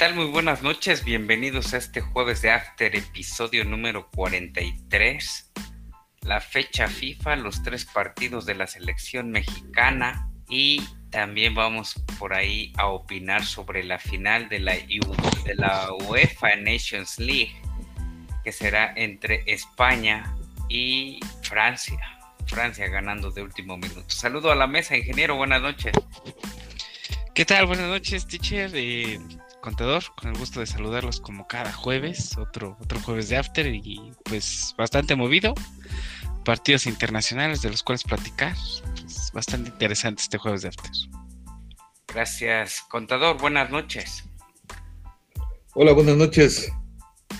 ¿qué tal? Muy buenas noches, bienvenidos a este jueves de After, episodio número 43. La fecha FIFA, los tres partidos de la selección mexicana y también vamos por ahí a opinar sobre la final de la, de la UEFA Nations League, que será entre España y Francia. Francia ganando de último minuto. Saludo a la mesa, ingeniero, buenas noches. ¿Qué tal? Buenas noches, teacher. Eh, contador, con el gusto de saludarlos como cada jueves, otro, otro jueves de After y pues bastante movido. Partidos internacionales de los cuales platicar. Es bastante interesante este jueves de After. Gracias, contador. Buenas noches. Hola, buenas noches.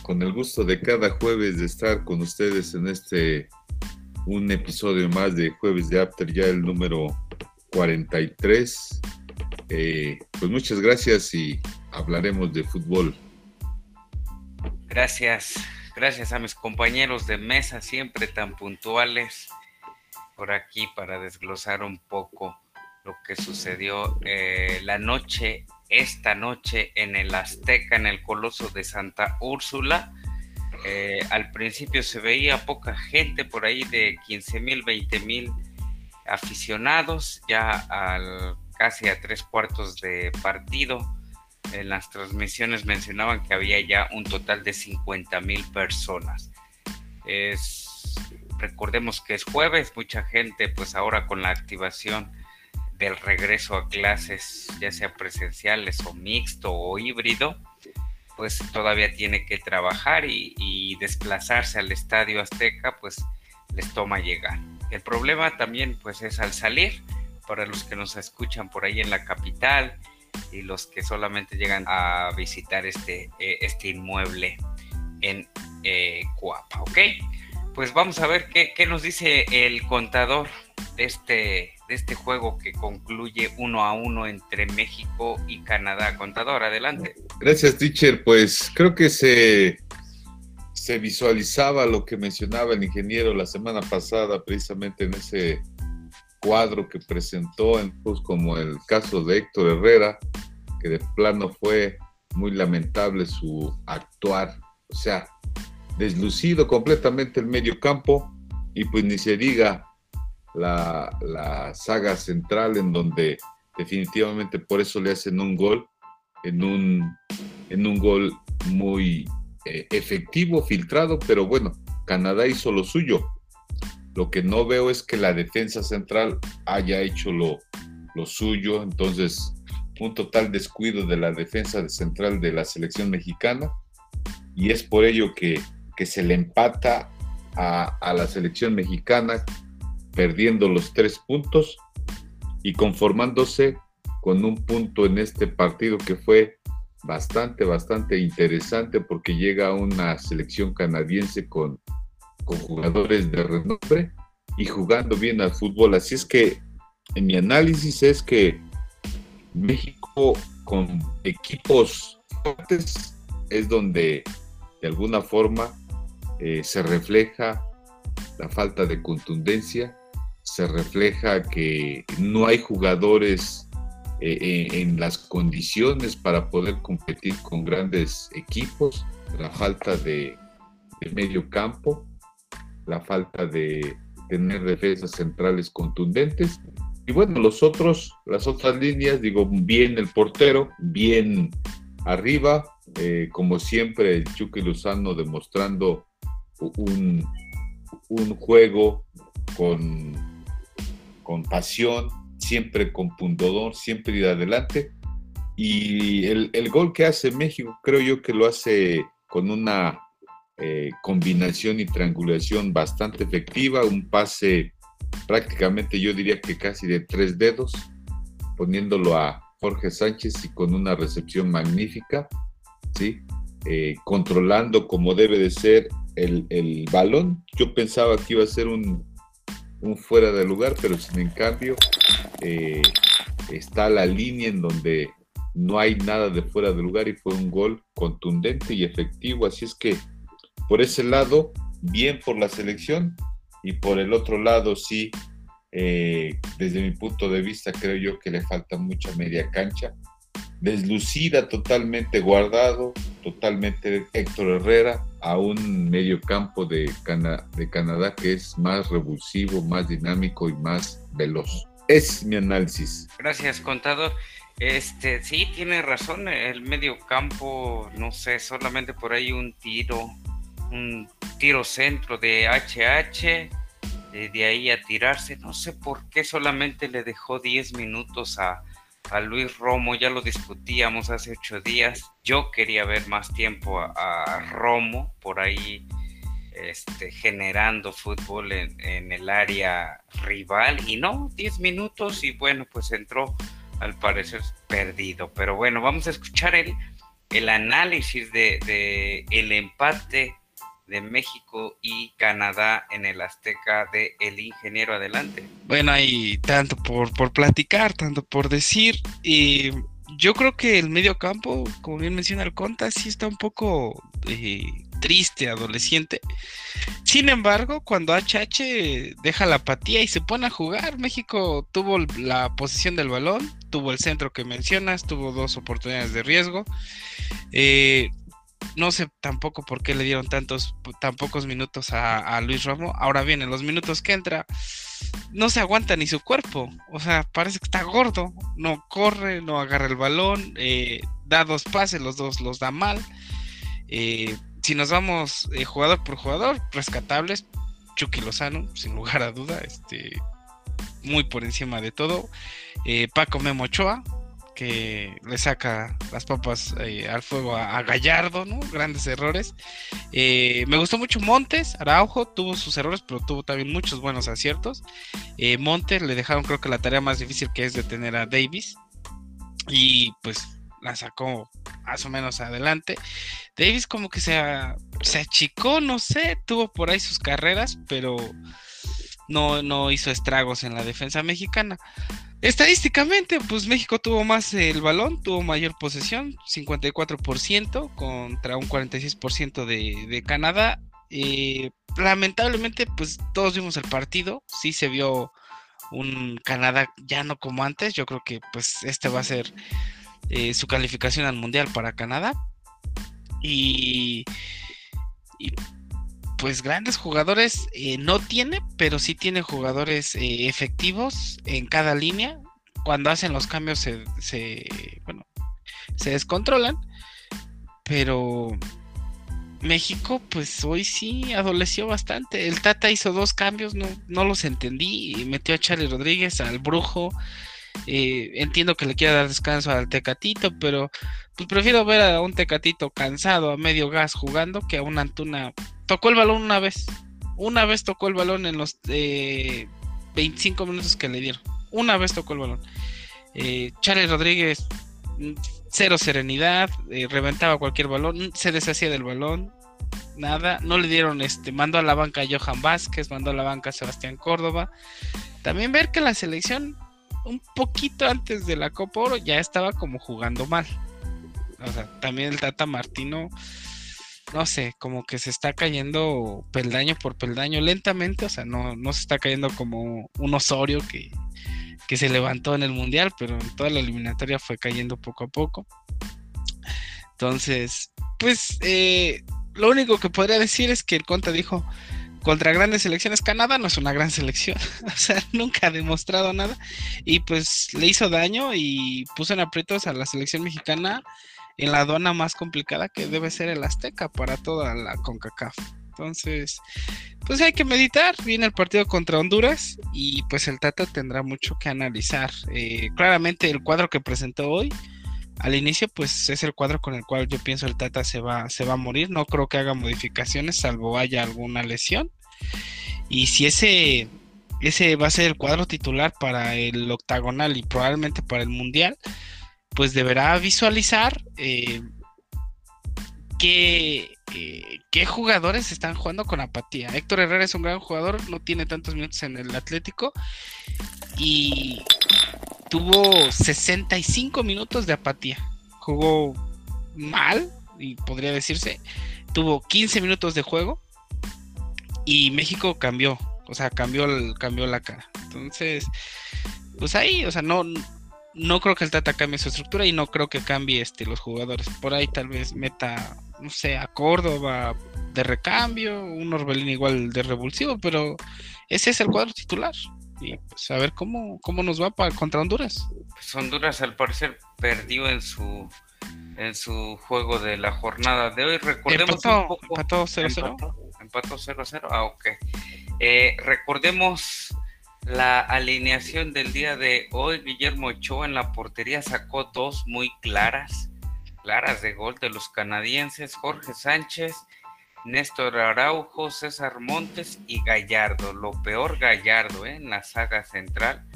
Con el gusto de cada jueves de estar con ustedes en este un episodio más de Jueves de After, ya el número 43. Eh, pues muchas gracias y hablaremos de fútbol. Gracias, gracias a mis compañeros de mesa, siempre tan puntuales por aquí para desglosar un poco lo que sucedió eh, la noche, esta noche en el Azteca, en el Coloso de Santa Úrsula eh, al principio se veía poca gente, por ahí de 15 mil, 20 mil aficionados, ya al, casi a tres cuartos de partido. En las transmisiones mencionaban que había ya un total de 50 mil personas. recordemos que es jueves, mucha gente pues ahora con la activación del regreso a clases, ya sea presenciales o mixto o híbrido, pues todavía tiene que trabajar y, desplazarse al estadio Azteca, pues les toma llegar. El problema también pues es al salir, para los que nos escuchan por ahí en la capital y los que solamente llegan a visitar este, eh, este inmueble en eh, Cuapa, ¿ok? Pues vamos a ver qué, qué nos dice el contador de este, de este juego que concluye uno a uno entre México y Canadá. Contador, adelante. Gracias, teacher. Pues creo que se, se visualizaba lo que mencionaba el ingeniero la semana pasada, precisamente en ese cuadro que presentó, como el caso de Héctor Herrera, que de plano fue muy lamentable su actuar, o sea, deslucido completamente el medio campo y pues ni se diga la, saga central en donde definitivamente por eso le hacen un gol, en un, en un gol muy eh, efectivo, filtrado, pero bueno, Canadá hizo lo suyo. Lo que no veo es que la defensa central haya hecho lo, suyo, entonces un total descuido de la defensa central de la selección mexicana. Y es por ello que, se le empata a la selección mexicana perdiendo los tres puntos y conformándose con un punto en este partido que fue bastante, bastante interesante porque llega una selección canadiense con, con jugadores de renombre y jugando bien al fútbol. Así es que en mi análisis es que México con equipos fuertes es donde de alguna forma eh, se refleja la falta de contundencia se refleja que no hay jugadores eh, en las condiciones para poder competir con grandes equipos, la falta de, medio campo, la falta de tener defensas centrales contundentes. Y bueno, los otros, las otras líneas, digo, bien el portero, bien arriba, eh, como siempre, el Chucky demostrando un, un juego con con pasión, siempre con pundodón, siempre ir adelante. Y el, gol que hace México creo yo que lo hace con una eh, combinación y triangulación bastante efectiva, un pase prácticamente yo diría que casi de tres dedos, poniéndolo a Jorge Sánchez y con una recepción magnífica, ¿sí? Eh, controlando como debe de ser el, el, balón. Yo pensaba que iba a ser un, un fuera de lugar, pero sin en cambio eh, está la línea en donde no hay nada de fuera de lugar y fue un gol contundente y efectivo. Así es que por ese lado, bien por la selección y por el otro lado, sí, eh, desde mi punto de vista, creo yo que le falta mucha media cancha. deslucida totalmente guardado, totalmente Héctor Herrera, a un medio campo de, de Canadá que es más revulsivo, más dinámico y más veloz. Es mi análisis. Gracias, contador. Este, sí, tiene razón, el medio campo, no sé, solamente por ahí un tiro, un tiro centro de HH, de, ahí a tirarse, no sé por qué solamente le dejó 10 minutos a, a Luis Romo, ya lo discutíamos hace ocho días. Yo quería ver más tiempo a, Romo por ahí este, generando fútbol en, el área rival y no, 10 minutos y bueno, pues entró al parecer perdido. Pero bueno, vamos a escuchar el, el análisis de, de el empate de México y Canadá en el Azteca de El Ingeniero Adelante. Bueno, hay tanto por, por platicar, tanto por decir. Y yo creo que el medio campo, como bien menciona el Conta, sí está un poco eh, triste, adolescente. Sin embargo, cuando HH deja la apatía y se pone a jugar, México tuvo la posición del balón, tuvo el centro que mencionas, tuvo dos oportunidades de riesgo. Eh, no sé tampoco por qué le dieron tantos, tan pocos minutos a, Luis Romo. Ahora bien, en los minutos que entra, no se aguanta ni su cuerpo. O sea, parece que está gordo. No corre, no agarra el balón, eh, da dos pases, los dos los da mal. Eh, si nos vamos eh, jugador por jugador, rescatables, Chucky Lozano, sin lugar a duda, este, muy por encima de todo. Paco Memo Ochoa, que le saca las papas eh, al fuego a, Gallardo. Grandes errores. Eh, me gustó mucho Montes, Araujo tuvo sus errores, pero tuvo también muchos buenos aciertos. Eh, Montes le dejaron creo que la tarea más difícil que es detener a Davis. Y pues la sacó más o menos adelante. Davis como que se, se achicó, no sé, tuvo por ahí sus carreras, pero no, no hizo estragos en la defensa mexicana. Estadísticamente, pues México tuvo más el balón, tuvo mayor posesión, 54% contra un 46% de, de Canadá. Eh, lamentablemente, pues todos vimos el partido, sí se vio un Canadá ya no como antes, yo creo que pues este va a ser eh, su calificación al Mundial para Canadá. Y, y pues grandes jugadores eh, no tiene, pero sí tiene jugadores eh, efectivos en cada línea. Cuando hacen los cambios se, bueno, se descontrolan. Pero México, pues hoy sí adoleció bastante. El Tata hizo dos cambios, no, no los entendí. Y metió a Charlie Rodríguez, al Brujo. Eh, entiendo que le quiera dar descanso al Tecatito, pero pues prefiero ver a un Tecatito cansado, a medio gas jugando, que a una Antuna tocó el balón una vez. Una vez tocó el balón en los 25 minutos que le dieron. Una vez tocó el balón. Eh, Charles Rodríguez, cero serenidad, eh, reventaba cualquier balón, se deshacía del balón, nada. No le dieron este, mandó a la banca a Johan Vázquez, mandó a la banca a Sebastián Córdoba. También ver que la selección, un poquito antes de la Copa Oro, ya estaba como jugando mal. O sea, también el Tata Martino no sé, como que se está cayendo peldaño por peldaño lentamente, o sea, no, no se está cayendo como un Osorio que, que se levantó en el Mundial, pero toda la eliminatoria fue cayendo poco a poco. Entonces, pues eh, lo único que podría decir es que el Conta dijo, contra grandes selecciones, Canadá no es una gran selección, o sea, nunca ha demostrado nada y pues le hizo daño y puso en aprietos a la selección mexicana en la aduana más complicada que debe ser el Azteca para toda la CONCACAF. Entonces, pues hay que meditar. Viene el partido contra Honduras y pues el Tata tendrá mucho que analizar. Eh, claramente el cuadro que presentó hoy al inicio pues es el cuadro con el cual yo pienso el Tata se va, se va a morir. No creo que haga modificaciones salvo haya alguna lesión. Y si ese, ese va a ser el cuadro titular para el octagonal y probablemente para el mundial, pues deberá visualizar eh, qué, eh, qué, jugadores están jugando con apatía. Héctor Herrera es un gran jugador, no tiene tantos minutos en el Atlético y tuvo 65 minutos de apatía. Jugó mal, y podría decirse, tuvo 15 minutos de juego y México cambió, o sea, cambió, cambió la cara. Entonces, pues ahí, o sea, no, no creo que el Tata cambie su estructura y no creo que cambie este, los jugadores. Por ahí tal vez meta, no sé, a Córdoba de recambio, un Orbelín igual de revulsivo, pero ese es el cuadro titular. Y pues a ver cómo, cómo nos va para, contra Honduras. Pues Honduras al parecer perdió en su en su juego de la jornada de hoy. Recordemos empató, un poco. Empató 0-0. Empató 0-0. Ah, ok. Eh, recordemos la alineación del día de hoy. Guillermo Ochoa en la portería sacó dos muy claras, claras de gol de los canadienses. Jorge Sánchez, Néstor Araujo, César Montes y Gallardo. Lo peor Gallardo ¿eh? en la saga central.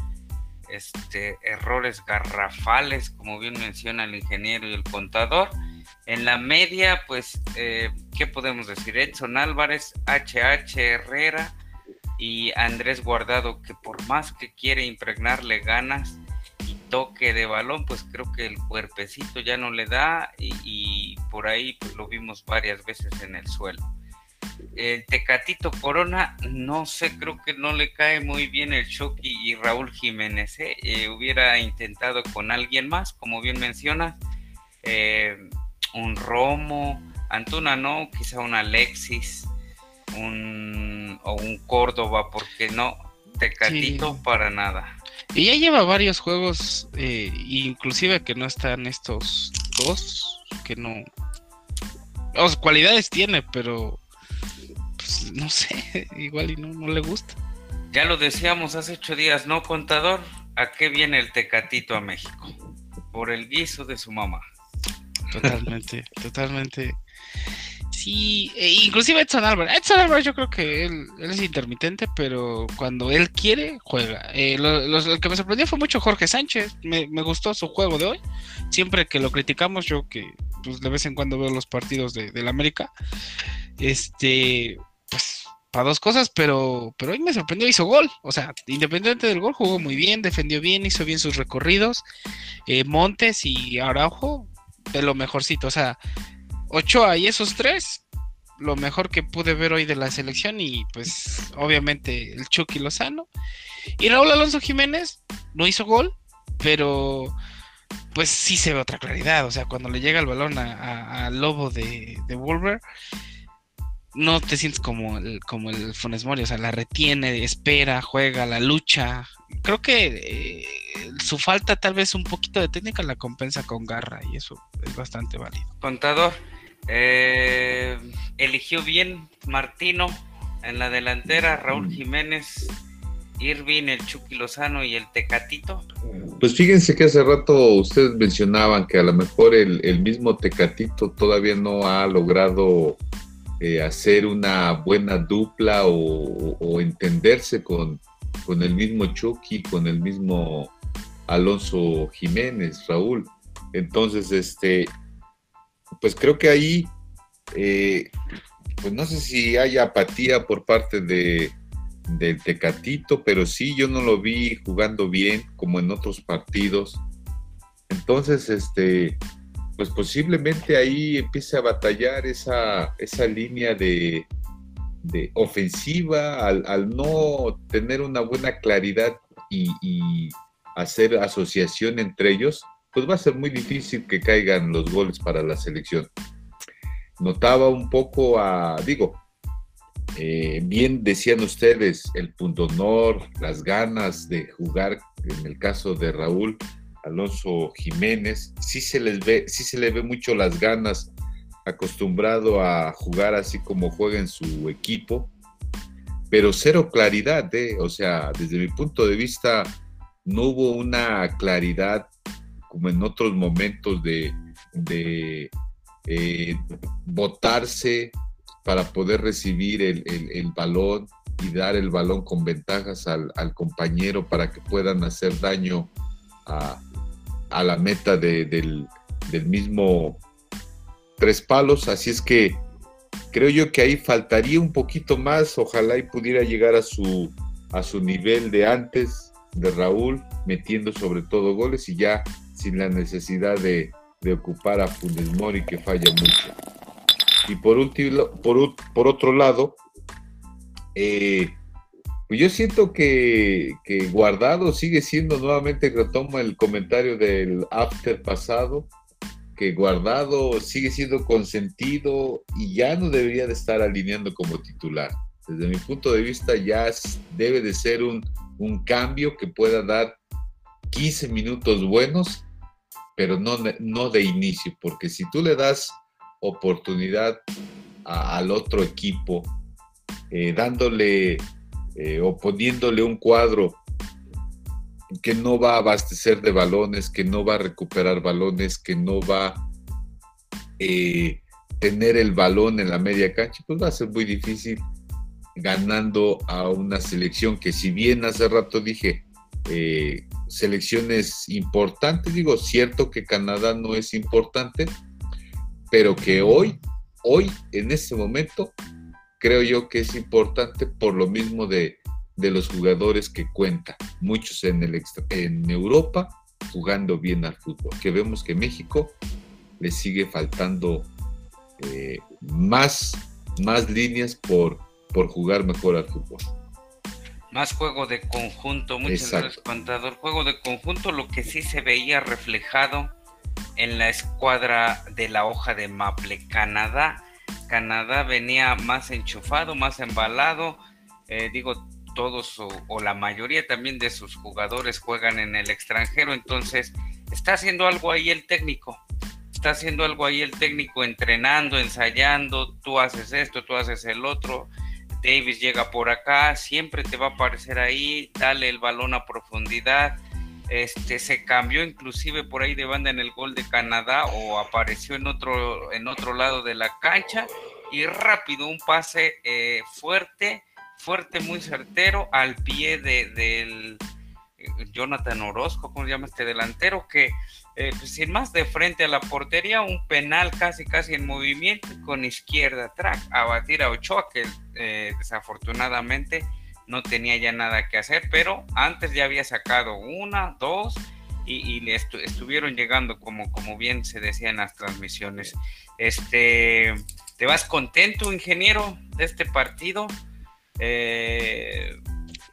Este, errores garrafales, como bien menciona el ingeniero y el contador. En la media, pues, eh, ¿qué podemos decir? Edson Álvarez, HH Herrera, y Andrés Guardado que por más que quiere impregnarle ganas y toque de balón, pues creo que el cuerpecito ya no le da y, por ahí pues lo vimos varias veces en el suelo. El Tecatito Corona, no sé, creo que no le cae muy bien el Chucky y Raúl Jiménez. ¿eh? Eh, hubiera intentado con alguien más, como bien menciona, eh, un Romo, Antuna no, quizá un Alexis, un, o un Córdoba, porque no, Tecatito para nada. Y ya lleva varios juegos, eh, inclusive que no están estos dos, que no... O cualidades tiene, pero pues, no sé, igual y no, no le gusta. Ya lo decíamos hace ocho días, ¿no, contador? ¿A qué viene el Tecatito a México? Por el guiso de su mamá. Totalmente, totalmente. Sí, e inclusive Edson Álvarez. Edson Álvarez yo creo que él, es intermitente, pero cuando él quiere, juega. Eh, lo, que me sorprendió fue mucho Jorge Sánchez. Me, gustó su juego de hoy. Siempre que lo criticamos, yo que pues, de vez en cuando veo los partidos de, del América, este, pues para dos cosas, pero, pero hoy me sorprendió, hizo gol. O sea, independiente del gol, jugó muy bien, defendió bien, hizo bien sus recorridos. Eh, Montes y Araujo, de lo mejorcito. O sea, Ochoa y esos tres, lo mejor que pude ver hoy de la selección y pues obviamente el Chucky Lozano. Y Raúl Alonso Jiménez no hizo gol, pero pues sí se ve otra claridad. O sea, cuando le llega el balón al lobo de, Wolver, no te sientes como el, como el Funes Mori, o sea, la retiene, espera, juega, la lucha. Creo que eh, su falta tal vez un poquito de técnica la compensa con garra y eso es bastante válido. Contador, eh, eligió bien Martino en la delantera, Raúl mm. Jiménez, Irving, el Chucky Lozano y el Tecatito. Pues fíjense que hace rato ustedes mencionaban que a lo mejor el, mismo Tecatito todavía no ha logrado eh, hacer una buena dupla o, entenderse con, con, el mismo Chucky, con el mismo Alonso Jiménez, Raúl. Entonces, este, pues creo que ahí, eh, pues no sé si hay apatía por parte de, Tecatito, pero sí yo no lo vi jugando bien como en otros partidos. Entonces, este, pues posiblemente ahí empiece a batallar esa, esa línea de, ofensiva al, no tener una buena claridad y, hacer asociación entre ellos, pues va a ser muy difícil que caigan los goles para la selección. Notaba un poco a, digo, eh, bien decían ustedes, el punto honor, las ganas de jugar, en el caso de Raúl Alonso Jiménez, sí se les ve, sí se le ve mucho las ganas, acostumbrado a jugar así como juega en su equipo, pero cero claridad, ¿eh? o sea, desde mi punto de vista, no hubo una claridad como en otros momentos de, de eh, votarse para poder recibir el, balón y dar el balón con ventajas al, compañero para que puedan hacer daño a, la meta del, del, mismo tres palos. Así es que creo yo que ahí faltaría un poquito más. Ojalá y pudiera llegar a su, a su nivel de antes de Raúl, metiendo sobre todo goles y ya sin la necesidad de, ocupar a Funes Mori que falla mucho. Y por último, otro lado, eh, Pues yo siento que, Guardado sigue siendo nuevamente, que el comentario del after pasado, que Guardado sigue siendo consentido y ya no debería de estar alineando como titular. Desde mi punto de vista ya debe de ser un cambio que pueda dar 15 minutos buenos, pero no, no de inicio, porque si tú le das oportunidad al otro equipo, eh, dándole eh, o poniéndole un cuadro que no va a abastecer de balones, que no va a recuperar balones, que no va a eh, tener el balón en la media cancha, pues va a ser muy difícil ganando a una selección que si bien hace rato dije selecciones importantes, digo, cierto que Canadá no es importante, pero que hoy, hoy, en este momento, creo yo que es importante por lo mismo de, los jugadores que cuenta, muchos en, el en Europa jugando bien al fútbol, que vemos que México le sigue faltando eh, más, más líneas por, por jugar mejor al fútbol. Más juego de conjunto, muchas gracias, contador. Juego de conjunto, lo que sí se veía reflejado en la escuadra de la hoja de Maple Canadá. Canadá venía más enchufado, más embalado. Eh, digo, todos o, la mayoría también de sus jugadores juegan en el extranjero, entonces está haciendo algo ahí el técnico. Está haciendo algo ahí el técnico, entrenando, ensayando, tú haces esto, tú haces el otro Davis llega por acá, siempre te va a aparecer ahí, dale el balón a profundidad. Este se cambió inclusive por ahí de banda en el gol de Canadá o apareció en otro en otro lado de la cancha y rápido un pase eh, fuerte, fuerte, muy certero al pie de, del eh, Jonathan Orozco, ¿cómo se llama este delantero? Que eh, sin más de frente a la portería, un penal casi casi en movimiento con izquierda track a batir a Ochoa, que eh, desafortunadamente no tenía ya nada que hacer, pero antes ya había sacado una, dos y, le estuvieron llegando como, como bien se decía en las transmisiones. Este, ¿Te vas contento, ingeniero, de este partido? Eh,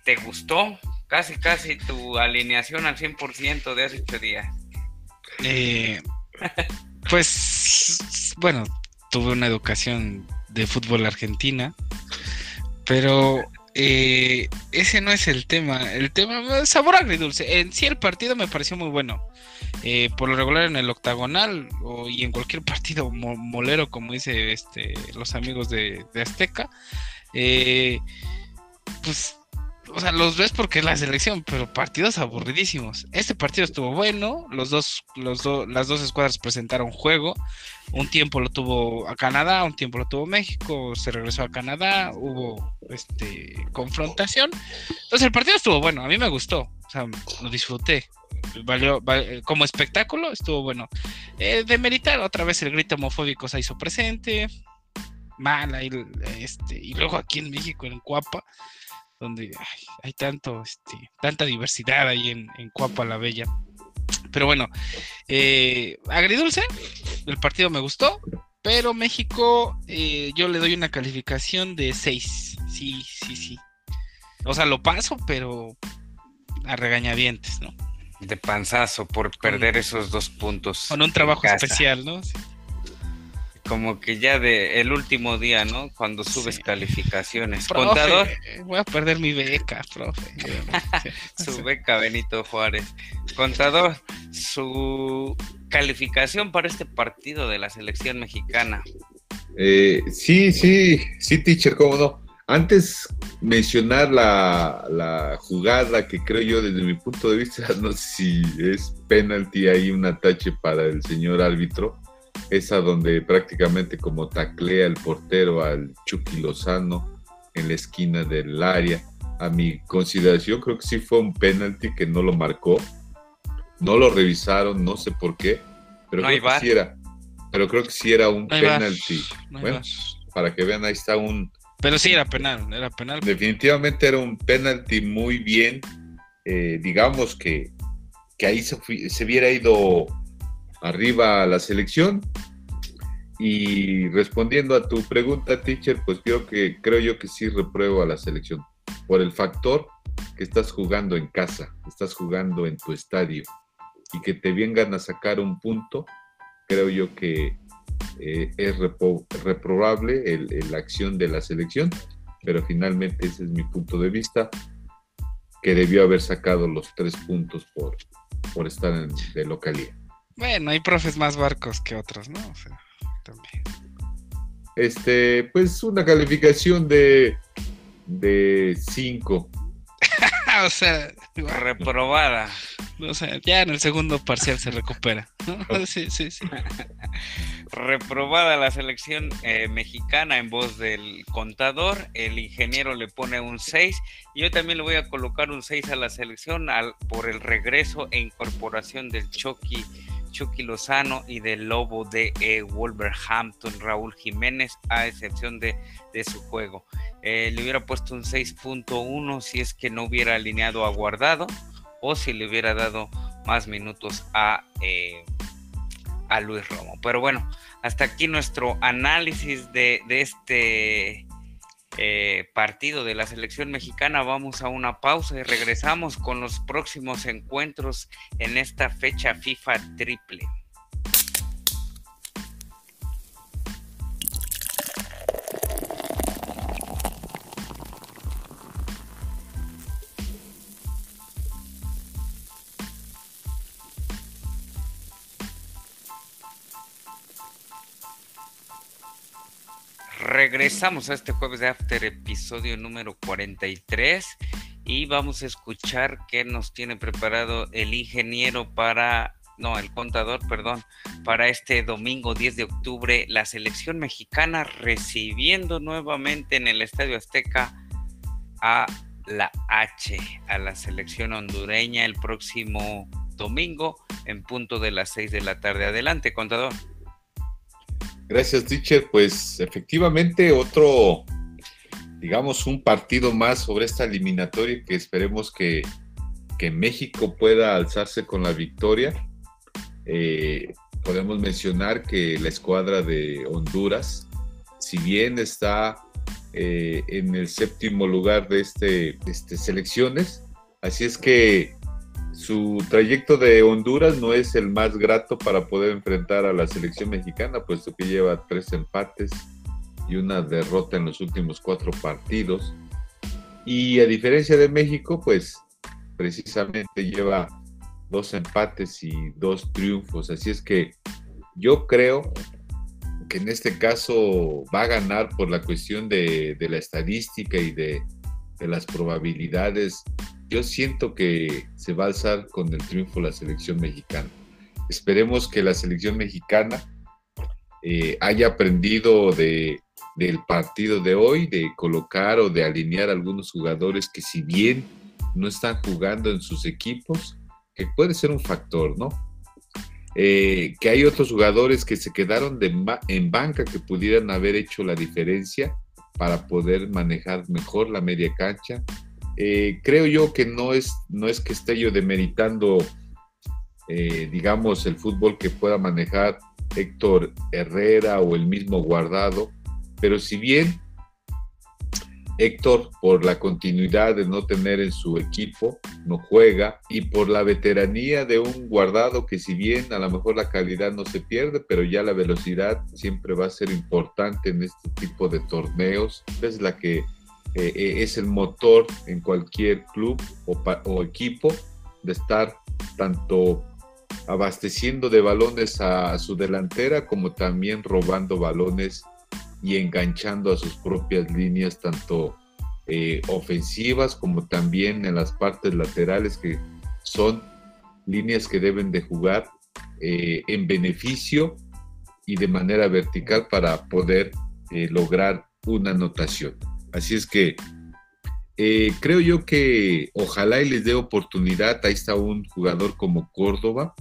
¿Te gustó? Casi, casi tu alineación al 100% de hace ocho días. Eh, pues, bueno, tuve una educación de fútbol argentina, pero eh, ese no es el tema. El tema, sabor agridulce. En sí, el partido me pareció muy bueno. Eh, por lo regular en el octagonal o, y en cualquier partido molero, como dice este, los amigos de, de Azteca, pues o sea, los ves porque es la selección, pero partidos aburridísimos. Este partido estuvo bueno, los dos, los las dos escuadras presentaron juego. Un tiempo lo tuvo a Canadá, un tiempo lo tuvo México, se regresó a Canadá, hubo este confrontación. Entonces el partido estuvo bueno, a mí me gustó, o sea, lo disfruté. Valió, como espectáculo estuvo bueno. Eh, de meritar otra vez el grito homofóbico se hizo presente. Mal, este, y luego aquí en México, en Cuapa, donde hay tanto, este, tanta diversidad ahí en, en Cuapa la Bella. Pero bueno, eh, agridulce, el partido me gustó, pero México eh, yo le doy una calificación de 6. Sí, sí, sí. O sea, lo paso, pero a regañadientes, ¿no? De panzazo por perder esos dos puntos. Con un trabajo especial, ¿no? Como que ya de el último día, ¿no? Cuando subes calificaciones. Contador. Voy a perder mi beca, profe. su beca Benito Juárez. Contador, su calificación para este partido de la selección mexicana. Eh, sí, sí, sí, teacher, cómo no. Antes mencionar la, la, jugada que creo yo desde mi punto de vista, no sé si es penalti ahí, un atache para el señor árbitro esa donde prácticamente como taclea el portero al Chucky Lozano en la esquina del área. A mi consideración creo que sí fue un penalti que no lo marcó. No lo revisaron, no sé por qué, pero creo que sí era. Pero creo que sí era un penalti. bueno, para que vean, ahí está un. Pero sí era penal, era penal. Definitivamente era un penalti muy bien. Eh, digamos que, que ahí se, se hubiera ido arriba a la selección. Y respondiendo a tu pregunta, teacher, pues creo que creo yo que sí repruebo a la selección por el factor que estás jugando en casa, estás jugando en tu estadio y que te vengan a sacar un punto, creo yo que eh, es reprobable la acción de la selección, pero finalmente ese es mi punto de vista, que debió haber sacado los tres puntos por, por estar en, de localía. Bueno, hay profes más barcos que otros, ¿no? O sea, también. Este, pues una calificación de de cinco. o sea, reprobada. O sea, ya en el segundo parcial se recupera. sí, sí, sí. Reprobada la selección eh, mexicana en voz del contador. El ingeniero le pone un 6. Yo también le voy a colocar un 6 a la selección al, por el regreso e incorporación del Chucky Chucky Lozano y del Lobo de eh, Wolverhampton, Raúl Jiménez, a excepción de, su juego. Eh, le hubiera puesto un 6.1 si es que no hubiera alineado a Guardado o si le hubiera dado más minutos a, eh, a Luis Romo. Pero bueno, hasta aquí nuestro análisis de, de este eh, partido de la selección mexicana. Vamos a una pausa y regresamos con los próximos encuentros en esta fecha FIFA triple. Regresamos a este jueves de After, episodio número 43, y vamos a escuchar qué nos tiene preparado el ingeniero para, no, el contador, perdón, para este domingo 10 de octubre, la selección mexicana recibiendo nuevamente en el Estadio Azteca a la H, a la selección hondureña el próximo domingo en punto de las 6 de la tarde. Adelante, contador. Gracias, teacher. Pues efectivamente otro, digamos, un partido más sobre esta eliminatoria que esperemos que, México pueda alzarse con la victoria. Eh, podemos mencionar que la escuadra de Honduras, si bien está eh, en el séptimo lugar de este, de este selecciones, así es que su trayecto de Honduras no es el más grato para poder enfrentar a la selección mexicana, puesto que lleva tres empates y una derrota en los últimos cuatro partidos. Y a diferencia de México, pues precisamente lleva dos empates y dos triunfos. Así es que yo creo que en este caso va a ganar por la cuestión de, la estadística y de, las probabilidades yo siento que se va a alzar con el triunfo la selección mexicana. Esperemos que la selección mexicana eh, haya aprendido de, del partido de hoy, de colocar o de alinear algunos jugadores que si bien no están jugando en sus equipos, que puede ser un factor, ¿no? Eh, que hay otros jugadores que se quedaron en banca que pudieran haber hecho la diferencia para poder manejar mejor la media cancha, eh, creo yo que no es, no es que esté yo demeritando, eh, digamos, el fútbol que pueda manejar Héctor Herrera o el mismo Guardado, pero si bien Héctor, por la continuidad de no tener en su equipo, no juega, y por la veteranía de un guardado que si bien a lo mejor la calidad no se pierde, pero ya la velocidad siempre va a ser importante en este tipo de torneos, es la que eh, eh, es el motor en cualquier club o, equipo de estar tanto abasteciendo de balones a, su delantera como también robando balones y enganchando a sus propias líneas tanto eh, ofensivas como también en las partes laterales que son líneas que deben de jugar en beneficio y de manera vertical para poder lograr una anotación. Así es que eh, creo yo que ojalá y les dé oportunidad. Ahí está un jugador como Córdoba.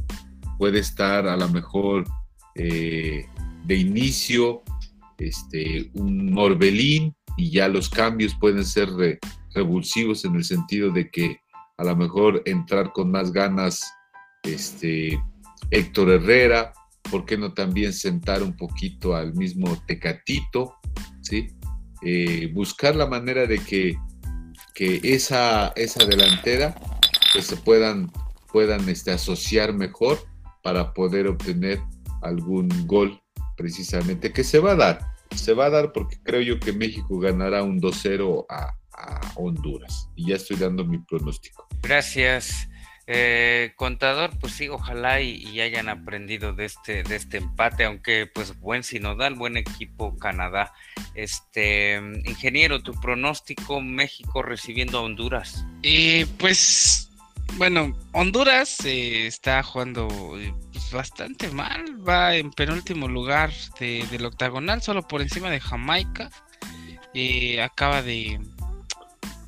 Puede estar a lo mejor eh, de inicio este, un Morbelín y ya los cambios pueden ser revulsivos en el sentido de que a lo mejor entrar con más ganas este, Héctor Herrera, ¿por qué no también sentar un poquito al mismo Tecatito? ¿sí? Eh, buscar la manera de que que esa, esa delantera pues se puedan, puedan este, asociar mejor para poder obtener algún gol precisamente que se va a dar. Se va a dar porque creo yo que México ganará un 2-0 a, a Honduras. Y ya estoy dando mi pronóstico. Gracias. Eh, contador, pues sí, ojalá y, hayan aprendido de este, de este empate, aunque pues buen sinodal, buen equipo Canadá. Este, ingeniero, tu pronóstico, México recibiendo a Honduras. Eh, pues, bueno, Honduras eh, está jugando pues, bastante mal, va en penúltimo lugar del octagonal, solo por encima de Jamaica. acaba de,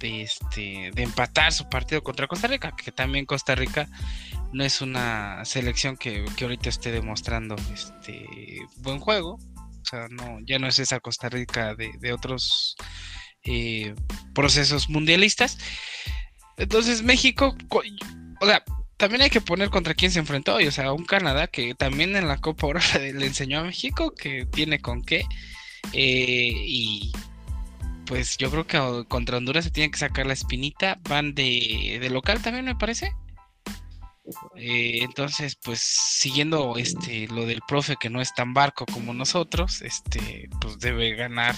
de, este, de empatar su partido contra Costa Rica, que también Costa Rica no es una selección que, ahorita esté demostrando este buen juego. O sea, no, ya no es esa Costa Rica de, otros eh, procesos mundialistas. Entonces México, o sea, también hay que poner contra quién se enfrentó. o sea, un Canadá que también en la Copa ahora le, enseñó a México que tiene con qué. Eh, y pues yo creo que contra Honduras se tiene que sacar la espinita. Van de, local también, me parece. Eh, entonces, pues siguiendo este lo del profe que no es tan barco como nosotros, este, pues debe ganar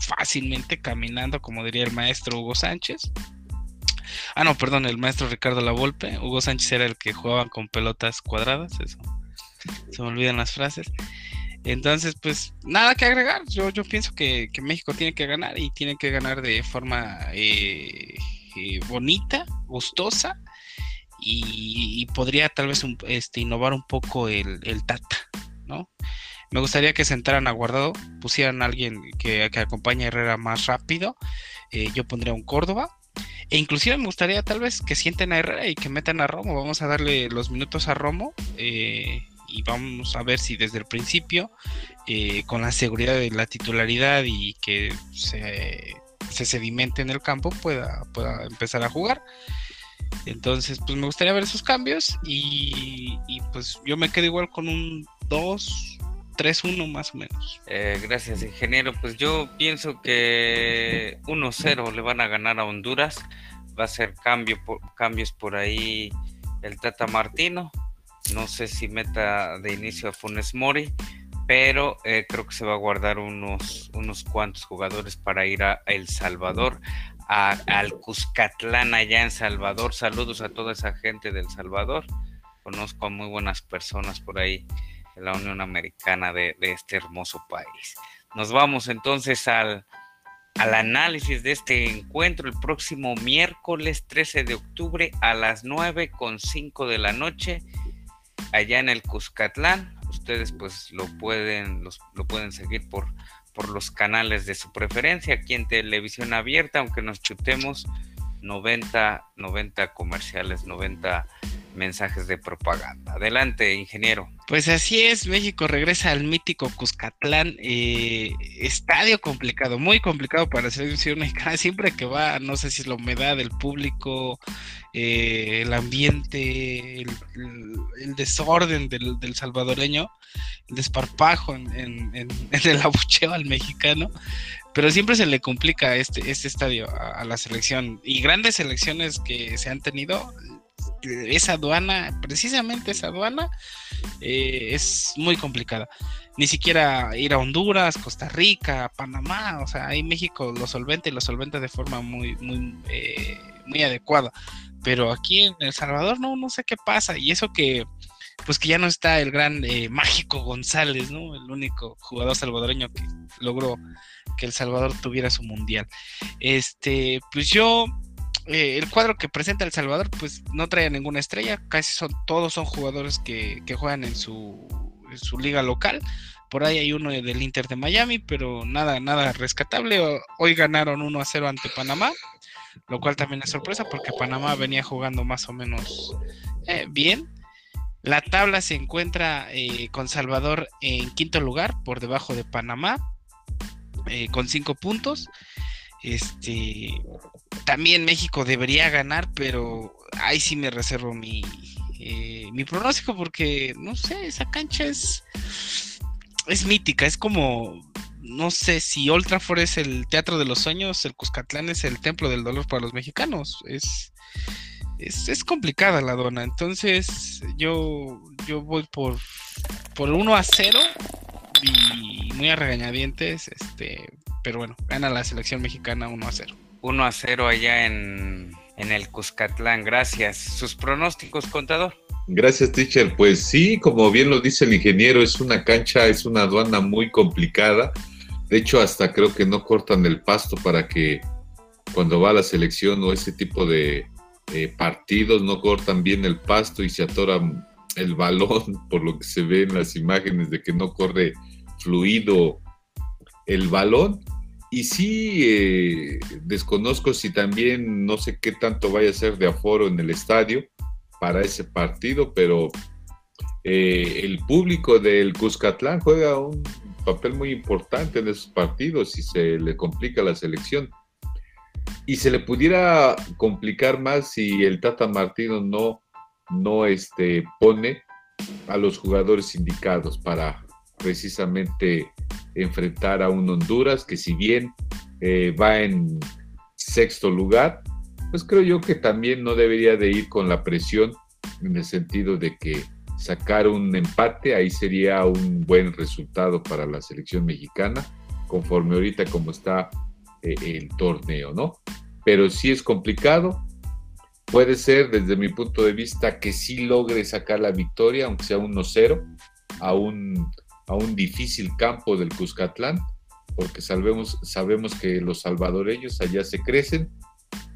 fácilmente caminando, como diría el maestro Hugo Sánchez. Ah, no, perdón, el maestro Ricardo Lavolpe. Hugo Sánchez era el que jugaba con pelotas cuadradas, eso. Se me olvidan las frases. Entonces, pues nada que agregar. Yo, yo pienso que, México tiene que ganar y tiene que ganar de forma eh, eh, bonita, gustosa y, podría tal vez este, innovar un poco el, Tata, ¿no? Me gustaría que sentaran a guardado, pusieran a alguien que, que acompañe a Herrera más rápido. Eh, yo pondría un Córdoba. E inclusive me gustaría tal vez que sienten a Herrera y que metan a Romo. Vamos a darle los minutos a Romo. Y vamos a ver si desde el principio, eh, con la seguridad de la titularidad y que se, sedimente en el campo, pueda, pueda empezar a jugar. Entonces, pues me gustaría ver esos cambios y, pues yo me quedo igual con un 2, 3-1 más o menos. Eh, gracias, ingeniero. Pues yo pienso que 1-0 le van a ganar a Honduras. Va a ser cambio cambios por ahí el Tata Martino. No sé si meta de inicio a Funes Mori, pero eh, creo que se va a guardar unos, unos cuantos jugadores para ir a El Salvador, a, al Cuscatlán allá en Salvador. Saludos a toda esa gente del Salvador. Conozco a muy buenas personas por ahí en la Unión Americana de, este hermoso país. Nos vamos entonces al, al análisis de este encuentro el próximo miércoles 13 de octubre a las 9 con 5 de la noche allá en el Cuscatlán. Ustedes pues lo pueden, lo pueden seguir por, por los canales de su preferencia aquí en televisión abierta, aunque nos chutemos 90, 90 comerciales, 90 mensajes de propaganda. Adelante, ingeniero. Pues así es, México regresa al mítico Cuscatlán, eh, estadio complicado, muy complicado para la selección mexicana, siempre que va, no sé si es la humedad del público, eh, el ambiente, el, desorden del, salvadoreño, el desparpajo en, el abucheo al mexicano, pero siempre se le complica este, este estadio a, a la selección y grandes selecciones que se han tenido esa aduana, precisamente esa aduana, eh, es muy complicada. Ni siquiera ir a Honduras, Costa Rica, Panamá, o sea, ahí México lo solventa y lo solventa de forma muy, muy, eh, muy adecuada. Pero aquí en El Salvador no, no sé qué pasa. Y eso que, pues que ya no está el gran eh, mágico González, ¿no? El único jugador salvadoreño que logró que El Salvador tuviera su mundial. Este, pues yo eh, el cuadro que presenta El Salvador, pues no trae ninguna estrella, casi son todos son jugadores que, juegan en su, liga local. Por ahí hay uno del Inter de Miami, pero nada, nada rescatable. Hoy ganaron 1 a 0 ante Panamá, lo cual también es sorpresa porque Panamá venía jugando más o menos eh, bien. La tabla se encuentra eh, con Salvador en quinto lugar, por debajo de Panamá, con cinco puntos. Este, también México debería ganar, pero ahí sí me reservo mi, eh, mi pronóstico porque, no sé, esa cancha es, es mítica, es como no sé si Old Trafford es el teatro de los sueños, el Cuscatlán es el templo del dolor para los mexicanos. Es, es, complicada la dona. Entonces, yo, yo voy por, por 1 a 0 y muy a regañadientes. Este, pero bueno, gana la selección mexicana 1 a 0. 1 a 0 allá en, en el Cuscatlán. Gracias. ¿Sus pronósticos, contador? Gracias, teacher. Pues sí, como bien lo dice el ingeniero, es una cancha, es una aduana muy complicada. De hecho, hasta creo que no cortan el pasto para que cuando va a la selección o ese tipo de eh, partidos no cortan bien el pasto y se atoran el balón, por lo que se ve en las imágenes de que no corre fluido el balón. Y sí, eh, desconozco si también no sé qué tanto vaya a ser de aforo en el estadio para ese partido, pero eh, el público del Cuscatlán juega un papel muy importante en esos partidos y se le complica la selección. Y se le pudiera complicar más si el Tata Martino no, no este, pone a los jugadores indicados para precisamente enfrentar a un Honduras que si bien eh, va en sexto lugar, pues creo yo que también no debería de ir con la presión en el sentido de que sacar un empate ahí sería un buen resultado para la selección mexicana, conforme ahorita como está eh, el torneo, ¿no? Pero sí es complicado. Puede ser, desde mi punto de vista, que sí logre sacar la victoria, aunque sea 1-0, a un, a un difícil campo del Cuscatlán, porque sabemos, sabemos que los salvadoreños allá se crecen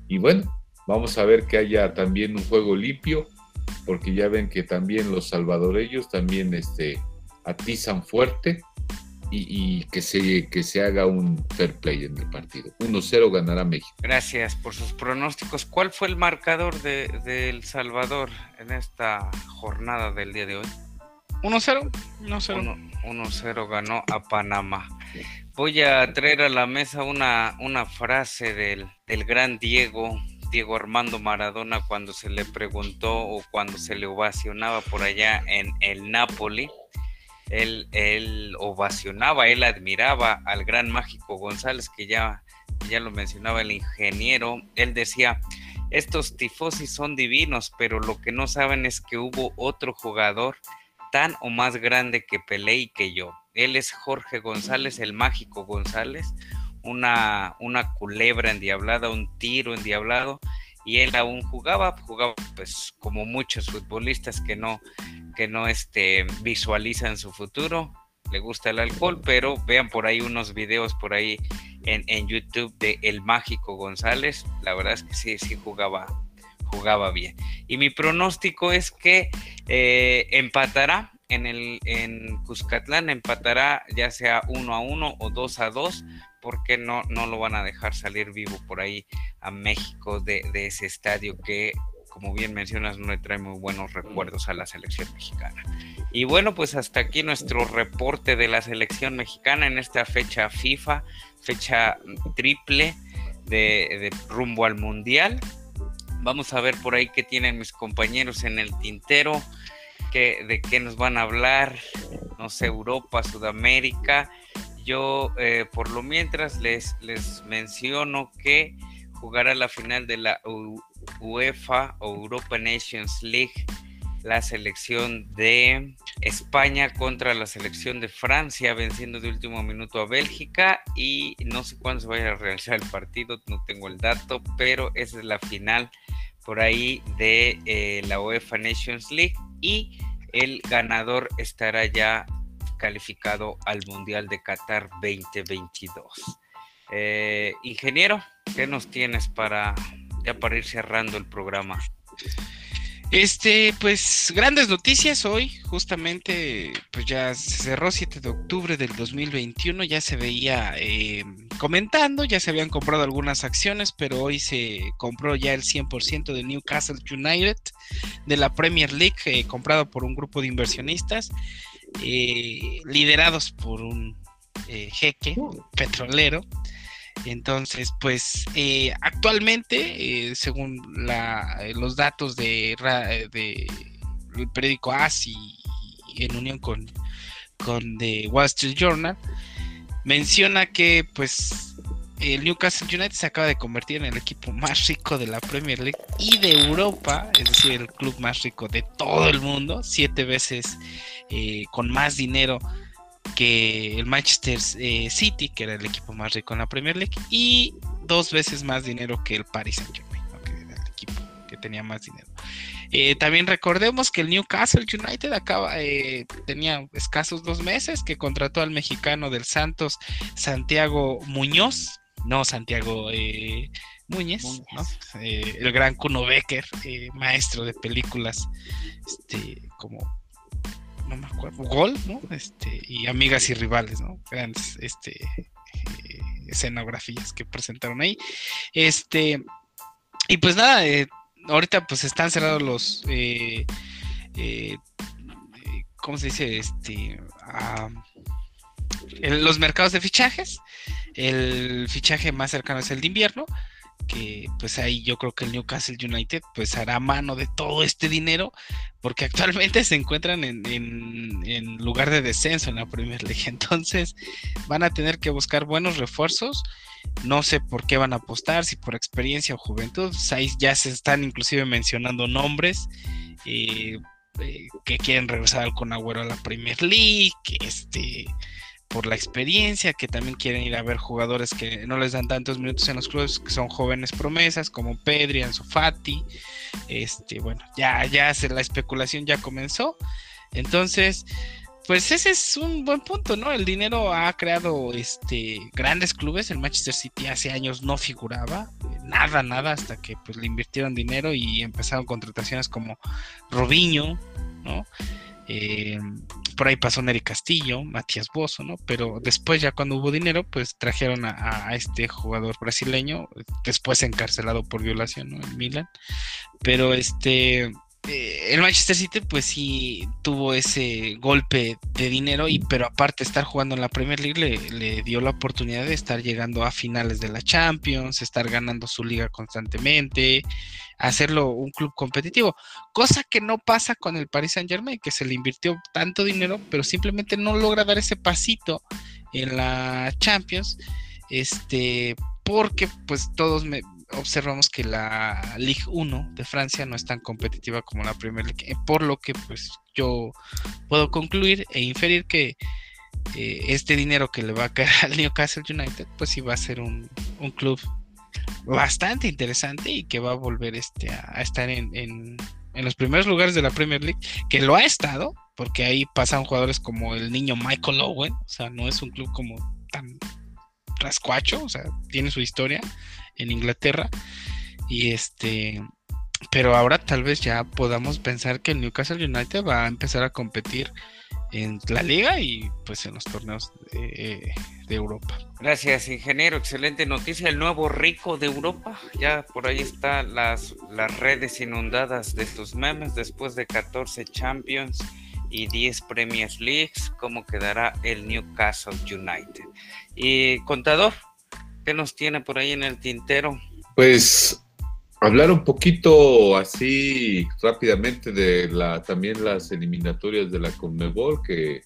y bueno, vamos a ver que haya también un juego limpio, porque ya ven que también los salvadoreños también este, atizan fuerte y, que, se, que se haga un fair play en el partido. 1-0 ganará México. Gracias por sus pronósticos. ¿Cuál fue el marcador de, Salvador en esta jornada del día de hoy? 1-0. 1-0 ganó a Panamá. Voy a traer a la mesa una, una frase del, del gran Diego, Diego Armando Maradona, cuando se le preguntó o cuando se le ovacionaba por allá en el Napoli. Él, él ovacionaba, él admiraba al gran mágico González, que ya, ya lo mencionaba el ingeniero. Él decía, estos tifosi son divinos, pero lo que no saben es que hubo otro jugador tan o más grande que Pelé y que yo. Él es Jorge González, el mágico González, una, una culebra endiablada, un tiro endiablado, y él aún jugaba, jugaba pues como muchos futbolistas que no, que no este, visualizan su futuro, le gusta el alcohol, pero vean por ahí unos videos por ahí en, en YouTube de El Mágico González, la verdad es que sí, sí jugaba, jugaba bien. Y mi pronóstico es que eh, empatará en el en Cuscatlán, empatará ya sea uno a uno o dos a dos, porque no, no lo van a dejar salir vivo por ahí a México de, ese estadio que como bien mencionas, no le trae muy buenos recuerdos a la selección mexicana. Y bueno, pues hasta aquí nuestro reporte de la selección mexicana en esta fecha FIFA, fecha triple de rumbo al Mundial. Vamos a ver por ahí qué tienen mis compañeros en el tintero, de qué nos van a hablar, no sé, Europa, Sudamérica. Yo, eh, por lo mientras, les, les menciono que jugará la final de la UEFA o Europa Nations League la selección de España contra la selección de Francia, venciendo de último minuto a Bélgica y no sé cuándo se vaya a realizar el partido, no tengo el dato, pero esa es la final por ahí de eh, la UEFA Nations League y el ganador estará ya calificado al Mundial de Qatar 2022. Eh, ingeniero, ¿qué nos tienes para ya para ir cerrando el programa? Este, pues grandes noticias hoy, justamente, pues ya se cerró 7 de octubre del 2021, ya se veía eh, comentando, ya se habían comprado algunas acciones, pero hoy se compró ya el 100% de Newcastle United de la Premier League, eh, comprado por un grupo de inversionistas, eh, liderados por un jeque petrolero. Entonces, pues eh, actualmente, eh, según eh, los datos de, el periódico ASI en unión con, con The Wall Street Journal, menciona que pues el Newcastle United se acaba de convertir en el equipo más rico de la Premier League y de Europa, es decir, el club más rico de todo el mundo, siete veces eh, con más dinero que el Manchester eh, City, que era el equipo más rico en la Premier League, y dos veces más dinero que el Paris Saint Germain, que era el equipo que tenía más dinero. Eh, también recordemos que el Newcastle United acaba, eh, tenía escasos dos meses que contrató al mexicano del Santos, Santiago Muñoz, no Santiago eh, Muñez, el gran Kuno Becker, maestro de películas, este, como no me acuerdo, Gol, ¿no? Este, y Amigas y Rivales, ¿no? Grandes este, escenografías que presentaron ahí. Este, y pues nada, ahorita pues están cerrados los, eh, eh, ¿cómo se dice? Este, los mercados de fichajes. El fichaje más cercano es el de invierno, que pues ahí yo creo que el Newcastle United pues hará mano de todo este dinero, porque actualmente se encuentran en, en lugar de descenso en la Premier League. Entonces van a tener que buscar buenos refuerzos no sé por qué van a apostar, si por experiencia o juventud. Ahí ya se están inclusive mencionando nombres eh, eh, que quieren regresar al Conagüero a la Premier League, este, por la experiencia, que también quieren ir a ver jugadores que no les dan tantos minutos en los clubes, que son jóvenes promesas, como Pedri, Ansu Fati. Este, bueno, ya, ya se, la especulación ya comenzó. Entonces, pues ese es un buen punto, ¿no? El dinero ha creado este grandes clubes. El Manchester City hace años no figuraba nada, nada, hasta que pues le invirtieron dinero y empezaron contrataciones como Robinho, ¿no? Eh, por ahí pasó Nery Castillo, Matías Bozo, ¿no? Pero después ya cuando hubo dinero, pues trajeron a, a, este jugador brasileño, después encarcelado por violación, ¿no? En Milan. Pero este el Manchester City pues sí tuvo ese golpe de dinero y pero aparte estar jugando en la Premier League le, dio la oportunidad de estar llegando a finales de la Champions, estar ganando su liga constantemente, hacerlo un club competitivo, cosa que no pasa con el Paris Saint Germain, que se le invirtió tanto dinero, pero simplemente no logra dar ese pasito en la Champions, este, porque pues todos me, observamos que la Ligue 1 de Francia no es tan competitiva como la Premier League, eh, por lo que pues yo puedo concluir e inferir que eh, este dinero que le va a caer al Newcastle United pues sí va a ser un, club bastante interesante y que va a volver este, a, estar en, en, los primeros lugares de la Premier League, que lo ha estado, porque ahí pasan jugadores como el niño Michael Owen, o sea, no es un club como tan rascuacho, o sea, tiene su historia, en Inglaterra. Y este, pero ahora tal vez ya podamos pensar que el Newcastle United va a empezar a competir en la liga y pues en los torneos de, Europa. Gracias, ingeniero. Excelente noticia. El nuevo rico de Europa. Ya por ahí están las, las redes inundadas de estos memes después de 14 Champions y 10 Premier Leagues. ¿Cómo quedará el Newcastle United? Y contador, ¿Qué nos tiene por ahí en el tintero? Pues hablar un poquito así rápidamente de la también las eliminatorias de la Conmebol que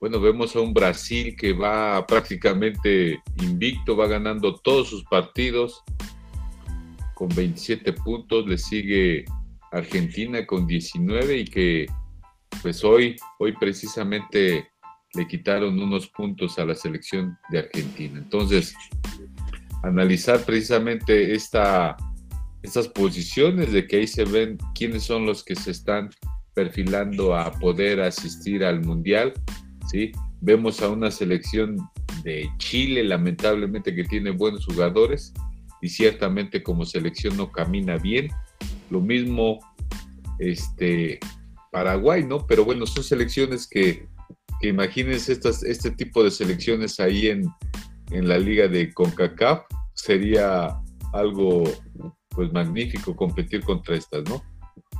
bueno, vemos a un Brasil que va prácticamente invicto, va ganando todos sus partidos con 27 puntos, le sigue Argentina con 19 y que pues hoy hoy precisamente le quitaron unos puntos a la selección de Argentina. Entonces, analizar precisamente esta, estas posiciones de que ahí se ven quiénes son los que se están perfilando a poder asistir al Mundial, ¿sí? Vemos a una selección de Chile, lamentablemente, que tiene buenos jugadores y ciertamente como selección no camina bien. Lo mismo este, Paraguay, ¿no? Pero bueno, son selecciones que que imagínense este tipo de selecciones ahí en, en la liga de CONCACAF, sería algo pues magnífico competir contra estas, ¿no?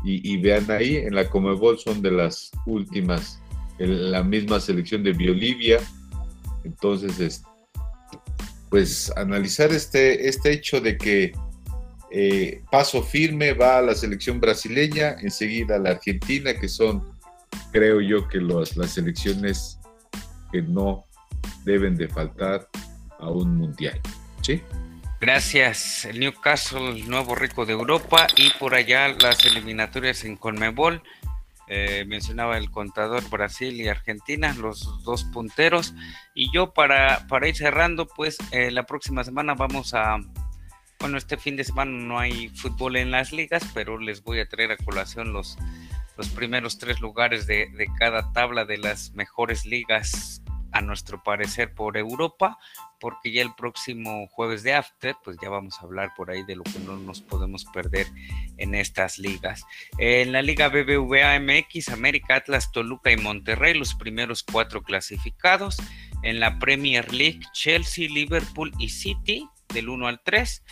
Y, vean ahí, en la Comebol son de las últimas, en la misma selección de Bolivia, entonces, pues analizar este, este hecho de que eh, paso firme va a la selección brasileña, enseguida la Argentina, que son creo yo que las selecciones que no deben de faltar a un mundial. ¿Sí? Gracias. El Newcastle, el nuevo rico de Europa y por allá las eliminatorias en Conmebol. Eh, mencionaba el contador Brasil y Argentina, los dos punteros. Y yo para, para ir cerrando, pues eh, la próxima semana vamos a, bueno, este fin de semana no hay fútbol en las ligas, pero les voy a traer a colación los, los primeros tres lugares de, de cada tabla de las mejores ligas a nuestro parecer por Europa, porque ya el próximo jueves de After, pues ya vamos a hablar por ahí de lo que no nos podemos perder en estas ligas. En la Liga BBVA MX, América, Atlas, Toluca y Monterrey, los primeros cuatro clasificados. En la Premier League, Chelsea, Liverpool y City, del 1 al 3.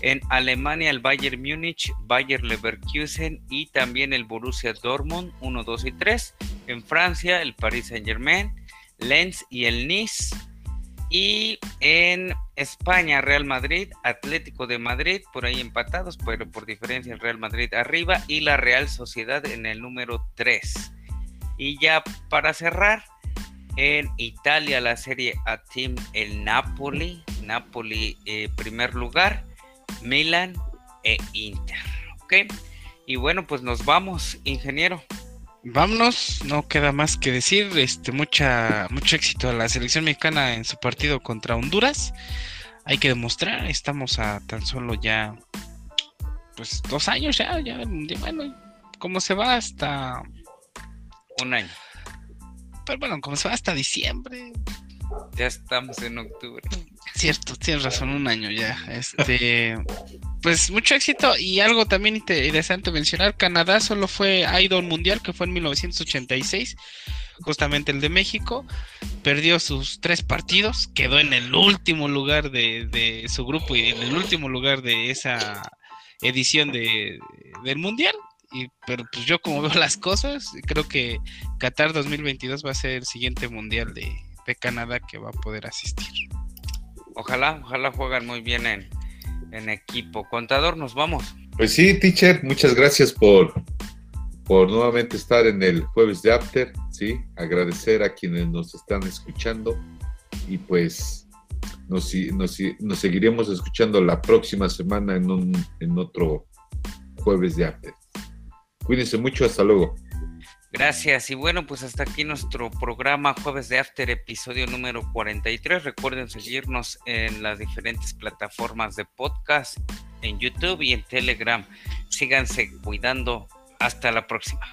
En Alemania, el Bayern Múnich, Bayer Leverkusen y también el Borussia Dortmund, 1, 2 y 3. En Francia, el Paris Saint Germain. Lens y el Nice. Y en España, Real Madrid, Atlético de Madrid, por ahí empatados, pero por diferencia el Real Madrid arriba y la Real Sociedad en el número 3. Y ya para cerrar, en Italia la serie A Team el Napoli, Napoli eh, primer lugar, Milan e Inter. ¿Ok? Y bueno, pues nos vamos, ingeniero vámonos, no queda más que decir, este, mucha, mucho éxito a la selección mexicana en su partido contra Honduras. Hay que demostrar, estamos a tan solo ya, pues dos años ya, ya, bueno, como se va hasta un año. Pero bueno, como se va hasta diciembre. Ya estamos en octubre. Cierto, tienes razón, un año ya. Este, pues mucho éxito y algo también interesante mencionar, Canadá solo fue Idol Mundial, que fue en 1986, justamente el de México, perdió sus tres partidos, quedó en el último lugar de, su grupo y en el último lugar de esa edición de, del Mundial. Y, pero pues yo como veo las cosas, creo que Qatar 2022 va a ser el siguiente Mundial de, de Canadá que va a poder asistir. Ojalá, ojalá juegan muy bien en, en equipo. Contador, nos vamos. Pues sí, teacher, muchas gracias por, por nuevamente estar en el jueves de After, sí, agradecer a quienes nos están escuchando y pues nos, nos, nos seguiremos escuchando la próxima semana en, un, en otro jueves de After. Cuídense mucho, hasta luego. Gracias. Y bueno, pues hasta aquí nuestro programa Jueves de After, episodio número 43. Recuerden seguirnos en las diferentes plataformas de podcast, en YouTube y en Telegram. Síganse cuidando. Hasta la próxima.